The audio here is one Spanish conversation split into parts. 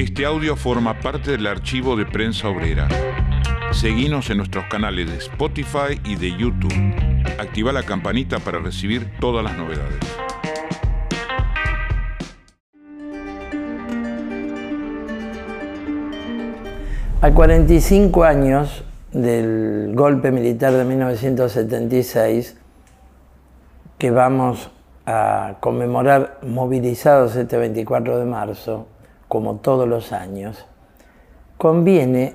Este audio forma parte del archivo de Prensa Obrera. Seguimos en nuestros canales de Spotify y de YouTube. Activa la campanita para recibir todas las novedades. A 45 años del golpe militar de 1976, que vamos a conmemorar movilizados este 24 de marzo, como todos los años, conviene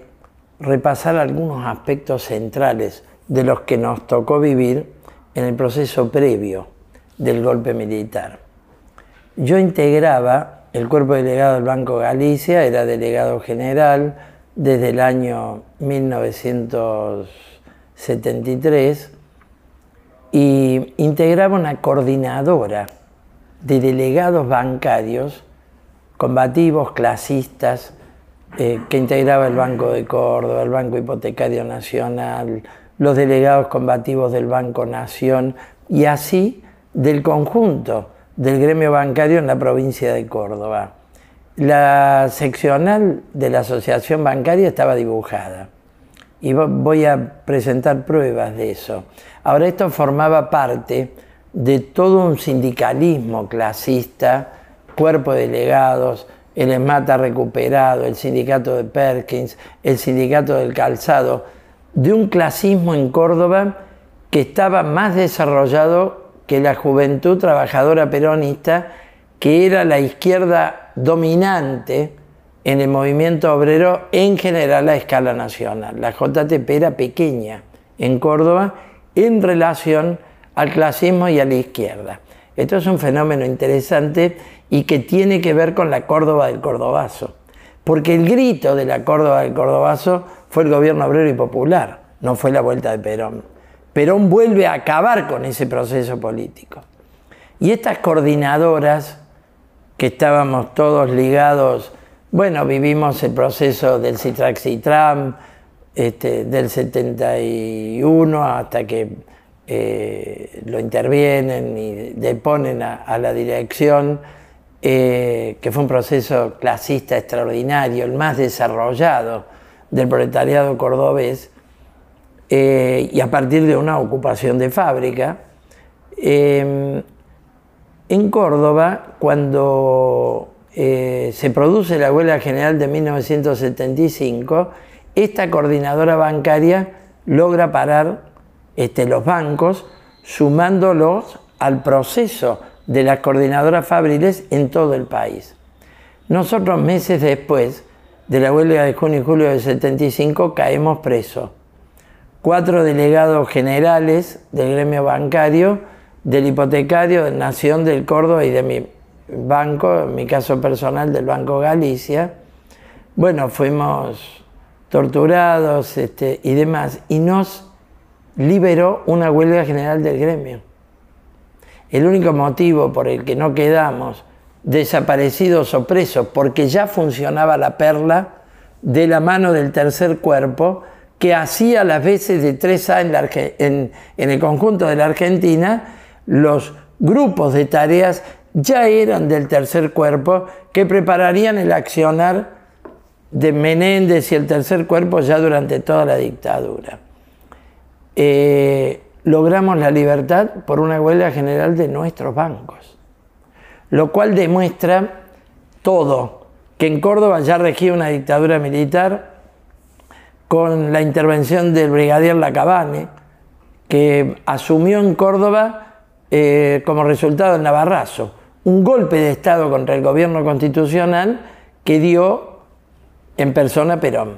repasar algunos aspectos centrales de los que nos tocó vivir en el proceso previo del golpe militar. Yo integraba el cuerpo delegado del Banco Galicia, era delegado general desde el año 1973 y integraba una coordinadora de delegados bancarios combativos, clasistas, eh, que integraba el Banco de Córdoba, el Banco Hipotecario Nacional, los delegados combativos del Banco Nación y así del conjunto del gremio bancario en la provincia de Córdoba. La seccional de la asociación bancaria estaba dibujada y voy a presentar pruebas de eso. Ahora esto formaba parte de todo un sindicalismo clasista, cuerpo de delegados, el ESMATA recuperado, el sindicato de Perkins, el sindicato del calzado, de un clasismo en Córdoba que estaba más desarrollado que la juventud trabajadora peronista, que era la izquierda dominante en el movimiento obrero en general a escala nacional. La JTP era pequeña en Córdoba en relación al clasismo y a la izquierda. Esto es un fenómeno interesante y que tiene que ver con la Córdoba del Cordobazo. Porque el grito de la Córdoba del Cordobazo fue el gobierno obrero y popular, no fue la vuelta de Perón. Perón vuelve a acabar con ese proceso político. Y estas coordinadoras, que estábamos todos ligados bueno, vivimos el proceso del Citrax-Citram este, del 71 hasta que eh, lo intervienen y deponen a, la dirección, eh, que fue un proceso clasista extraordinario, el más desarrollado del proletariado cordobés, eh, y a partir de una ocupación de fábrica. en Córdoba, cuando se produce la huelga general de 1975, esta coordinadora bancaria logra parar este, los bancos sumándolos al proceso de las coordinadoras fabriles en todo el país. Nosotros meses después de la huelga de junio y julio del 75 caemos presos. Cuatro delegados generales del gremio bancario, del hipotecario, de Nación, del Córdoba y de mi banco, en mi caso personal del Banco Galicia, bueno, fuimos torturados este, y demás, y nos liberó una huelga general del gremio. El único motivo por el que no quedamos desaparecidos o presos, porque ya funcionaba la perla de la mano del tercer cuerpo, que hacía las veces de 3A en, en el conjunto de la Argentina los grupos de tareas ya eran del tercer cuerpo que prepararían el accionar de Menéndez y el tercer cuerpo ya durante toda la dictadura. Eh, logramos la libertad por una huelga general de nuestros bancos, lo cual demuestra todo, que en Córdoba ya regía una dictadura militar con la intervención del brigadier Lacabane, que asumió en Córdoba eh, como resultado del Navarrazo un golpe de Estado contra el gobierno constitucional que dio en persona Perón.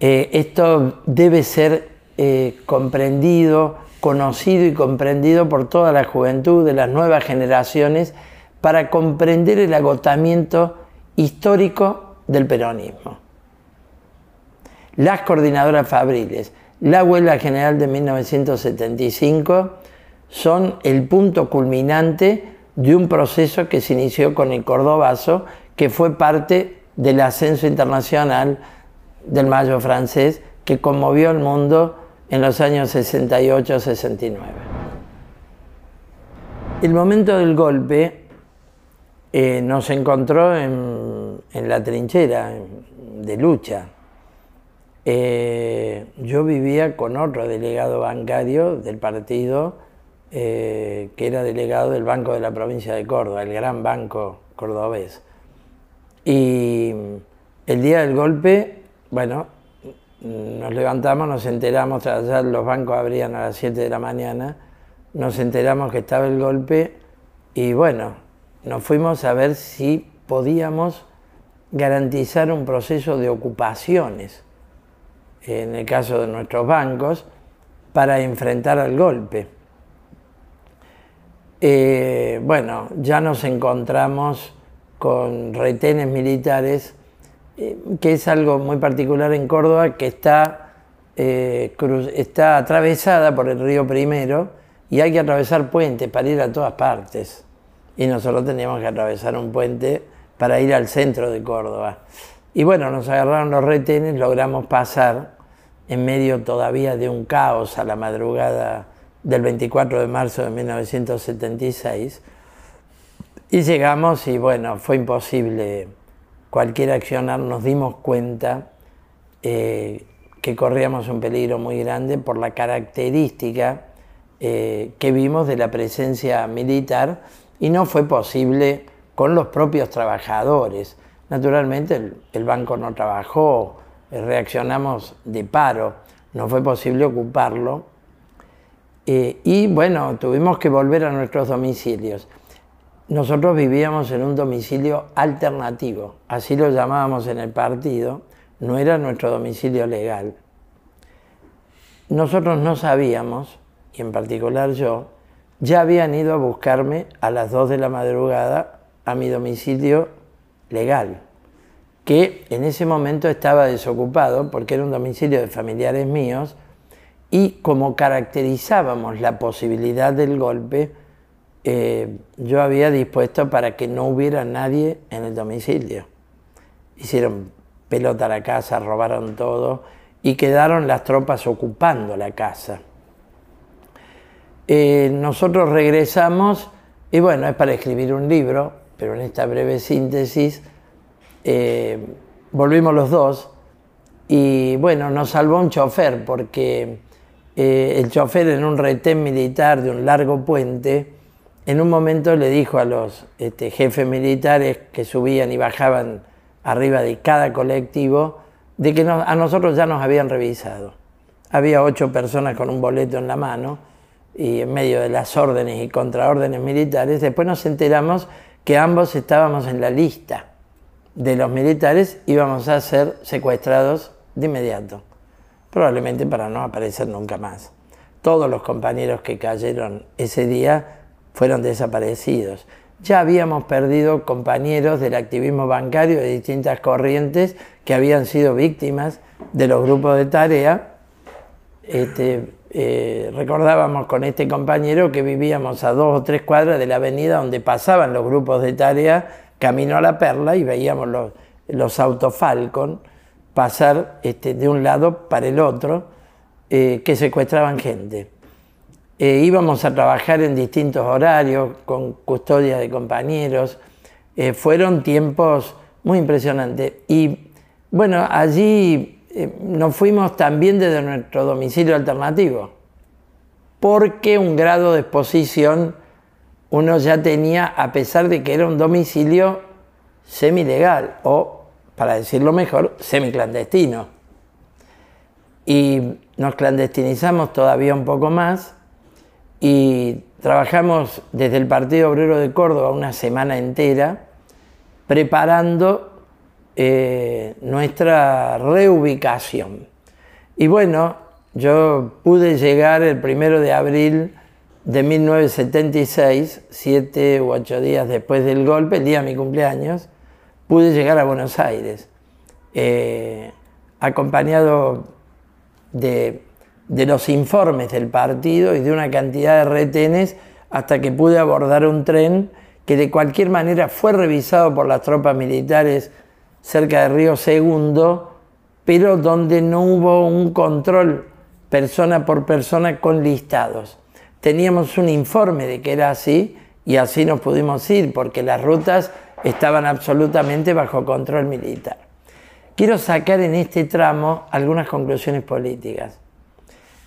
Eh, esto debe ser eh, comprendido, conocido y comprendido por toda la juventud de las nuevas generaciones para comprender el agotamiento histórico del peronismo. Las coordinadoras fabriles, la huelga general de 1975 son el punto culminante de un proceso que se inició con el Cordobazo, que fue parte del ascenso internacional del Mayo francés que conmovió al mundo en los años 68-69. El momento del golpe eh, nos encontró en, la trinchera de lucha. Eh, yo vivía con otro delegado bancario del partido, que era delegado del Banco de la Provincia de Córdoba, el gran banco cordobés. Y el día del golpe, bueno, nos levantamos, nos enteramos, ya los bancos abrían a las 7 de la mañana, nos enteramos que estaba el golpe y bueno, nos fuimos a ver si podíamos garantizar un proceso de ocupaciones, en el caso de nuestros bancos, para enfrentar al golpe. Eh, bueno, ya nos encontramos con retenes militares eh, que es algo muy particular en Córdoba, que está, eh, está atravesada por el río Primero y hay que atravesar puentes para ir a todas partes. Y nosotros teníamos que atravesar un puente para ir al centro de Córdoba. Y bueno, nos agarraron los retenes, logramos pasar en medio todavía de un caos a la madrugada del 24 de marzo de 1976. Y llegamos y bueno, fue imposible cualquier accionar nos dimos cuenta eh, que corríamos un peligro muy grande por la característica eh, que vimos de la presencia militar y no fue posible con los propios trabajadores. Naturalmente el, banco no trabajó, eh, reaccionamos de paro, no fue posible ocuparlo y bueno, tuvimos que volver a nuestros domicilios. Nosotros vivíamos en un domicilio alternativo, así lo llamábamos en el partido, no era nuestro domicilio legal. Nosotros no sabíamos, y en particular yo, ya habían ido a buscarme a las 2 de la madrugada a mi domicilio legal, que en ese momento estaba desocupado porque era un domicilio de familiares míos y como caracterizábamos la posibilidad del golpe, eh, yo había dispuesto para que no hubiera nadie en el domicilio. Hicieron pelota a la casa, robaron todo y quedaron las tropas ocupando la casa. Eh, nosotros regresamos y bueno, es para escribir un libro, pero en esta breve síntesis eh, volvimos los dos y bueno, nos salvó un chofer porque el chofer en un retén militar de un largo puente, en un momento le dijo a los este, jefes militares que subían y bajaban arriba de cada colectivo de que a nosotros ya nos habían revisado. Había ocho personas con un boleto en la mano y en medio de las órdenes y contraórdenes militares, después nos enteramos que ambos estábamos en la lista de los militares, íbamos a ser secuestrados de inmediato, probablemente para no aparecer nunca más. Todos los compañeros que cayeron ese día fueron desaparecidos. Ya habíamos perdido compañeros del activismo bancario de distintas corrientes que habían sido víctimas de los grupos de tarea. Este, eh, recordábamos con este compañero que vivíamos a dos o tres cuadras de la avenida donde pasaban los grupos de tarea camino a la perla y veíamos los, los autos Falcon pasar este, de un lado para el otro eh, que secuestraban gente. Eh, íbamos a trabajar en distintos horarios, con custodia de compañeros. Eh, fueron tiempos muy impresionantes. Y bueno, allí eh, nos fuimos también desde nuestro domicilio alternativo, porque un grado de exposición uno ya tenía, a pesar de que era un domicilio semilegal, o, para decirlo mejor, semiclandestino. Y nos clandestinizamos todavía un poco más y trabajamos desde el Partido Obrero de Córdoba una semana entera preparando eh, nuestra reubicación. Y bueno, yo pude llegar el primero de abril de 1976, siete u ocho días después del golpe, el día de mi cumpleaños, pude llegar a Buenos Aires, eh, acompañado de de los informes del partido y de una cantidad de retenes hasta que pude abordar un tren que de cualquier manera fue revisado por las tropas militares cerca de Río Segundo, pero donde no hubo un control persona por persona con listados. Teníamos un informe de que era así y así nos pudimos ir porque las rutas estaban absolutamente bajo control militar. Quiero sacar en este tramo algunas conclusiones políticas.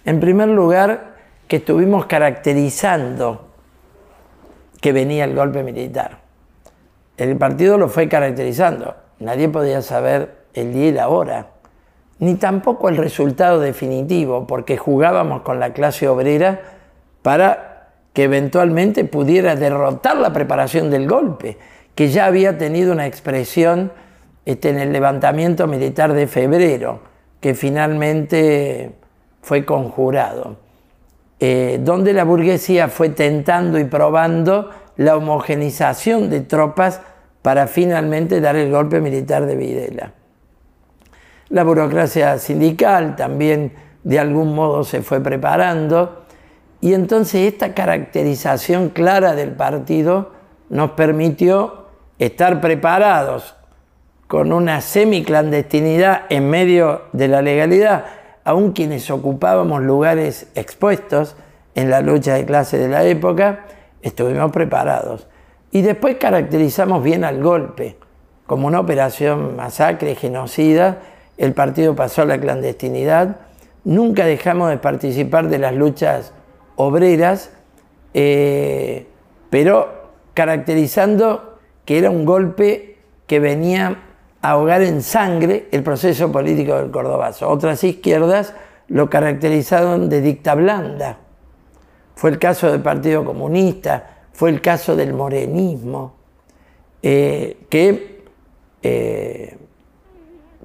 En primer lugar, que estuvimos caracterizando que venía el golpe militar. El partido lo fue caracterizando. Nadie podía saber el día y la hora, ni tampoco el resultado definitivo, porque jugábamos con la clase obrera para que eventualmente pudiera derrotar la preparación del golpe, que ya había tenido una expresión este, en el levantamiento militar de febrero, que finalmente fue conjurado, eh, donde la burguesía fue tentando y probando la homogenización de tropas para finalmente dar el golpe militar de Videla. La burocracia sindical también de algún modo se fue preparando. Y entonces esta caracterización clara del partido nos permitió estar preparados con una semiclandestinidad en medio de la legalidad, aun quienes ocupábamos lugares expuestos en la lucha de clase de la época, estuvimos preparados. Y después caracterizamos bien al golpe, como una operación masacre, genocida, el partido pasó a la clandestinidad, nunca dejamos de participar de las luchas obreras, eh, pero caracterizando que era un golpe que venía ahogar en sangre el proceso político del Cordobazo. Otras izquierdas lo caracterizaron de dicta blanda. Fue el caso del Partido Comunista, fue el caso del morenismo, eh, que eh,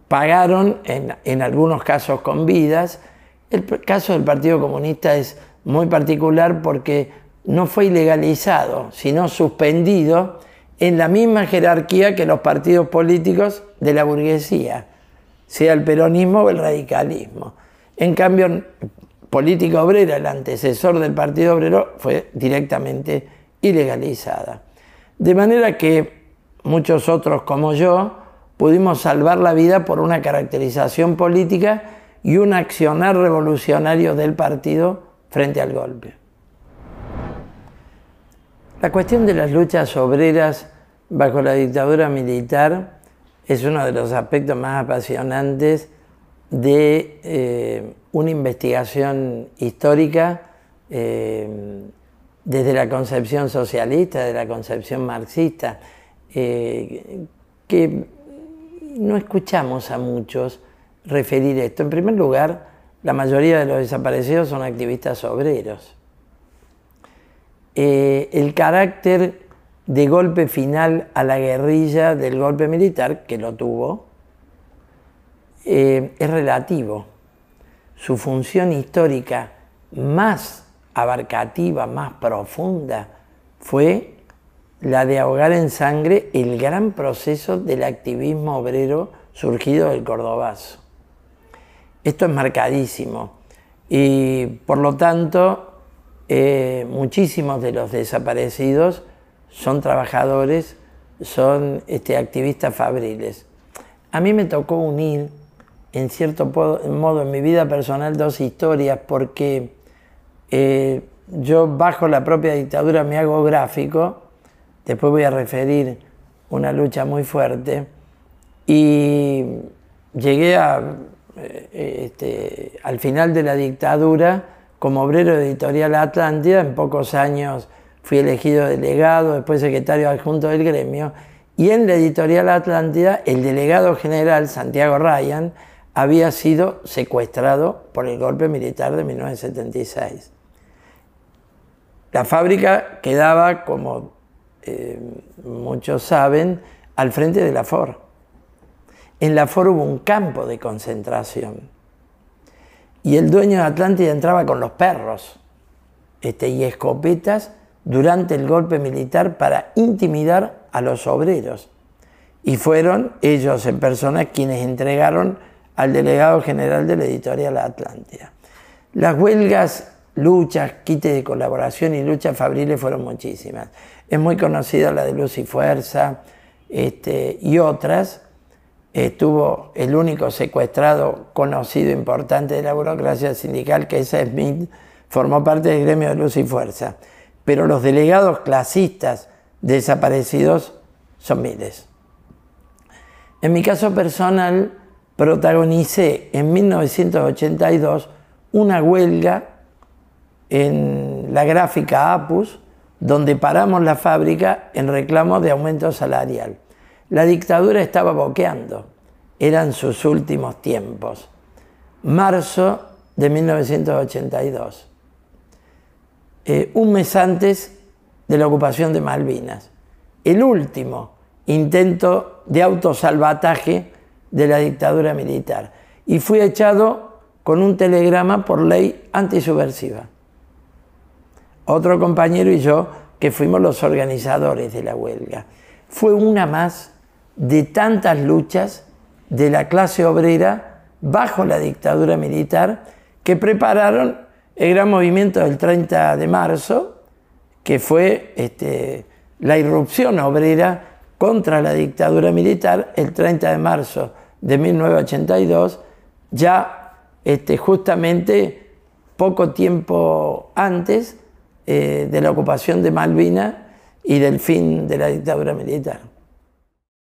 pagaron en, algunos casos con vidas. El caso del Partido Comunista es muy particular porque no fue ilegalizado, sino suspendido en la misma jerarquía que los partidos políticos de la burguesía, sea el peronismo o el radicalismo. En cambio, Política Obrera, el antecesor del Partido Obrero, fue directamente ilegalizada. De manera que muchos otros como yo pudimos salvar la vida por una caracterización política y un accionar revolucionario del partido frente al golpe. La cuestión de las luchas obreras bajo la dictadura militar es uno de los aspectos más apasionantes de eh, una investigación histórica eh, desde la concepción socialista, de la concepción marxista, eh, que no escuchamos a muchos referir esto. En primer lugar, la mayoría de los desaparecidos son activistas obreros. El carácter de golpe final a la guerrilla del golpe militar, que lo tuvo, eh, es relativo. Su función histórica más abarcativa, más profunda, fue la de ahogar en sangre el gran proceso del activismo obrero surgido del Cordobazo. Esto es marcadísimo y por lo tanto eh, muchísimos de los desaparecidos son trabajadores, son este, activistas fabriles. A mí me tocó unir en cierto modo en mi vida personal dos historias porque eh, yo bajo la propia dictadura me hago gráfico Después voy a referir una lucha muy fuerte. Y llegué eh, este, al final de la dictadura como obrero editorial Atlántida. En pocos años fui elegido delegado, después secretario adjunto del gremio. Y en la editorial Atlántida, el delegado general Santiago Ryan había sido secuestrado por el golpe militar de 1976. La fábrica quedaba como eh, muchos saben, al frente de la FOR. En la FOR hubo un campo de concentración. Y el dueño de Atlántida entraba con los perros este, y escopetas durante el golpe militar para intimidar a los obreros. Y fueron ellos en persona quienes entregaron al delegado general de la editorial Atlántida. Las huelgas, luchas, quites de colaboración y luchas fabriles fueron muchísimas es muy conocida la de Luz y Fuerza este, y otras. Estuvo el único secuestrado conocido importante de la burocracia sindical, que es Smith, formó parte del gremio de Luz y Fuerza. Pero los delegados clasistas desaparecidos son miles. En mi caso personal, protagonicé en 1982 una huelga en la gráfica APUS, donde paramos la fábrica en reclamo de aumento salarial. La dictadura estaba boqueando, eran sus últimos tiempos. Marzo de 1982, eh, un mes antes de la ocupación de Malvinas, el último intento de autosalvataje de la dictadura militar. Y fui echado con un telegrama por ley antisubversiva. Otro compañero y yo, que fuimos los organizadores de la huelga. Fue una más de tantas luchas de la clase obrera bajo la dictadura militar que prepararon el gran movimiento del 30 de marzo, que fue este, la irrupción obrera contra la dictadura militar el 30 de marzo de 1982, ya este, justamente poco tiempo antes eh, de la ocupación de Malvinas y del fin de la dictadura militar.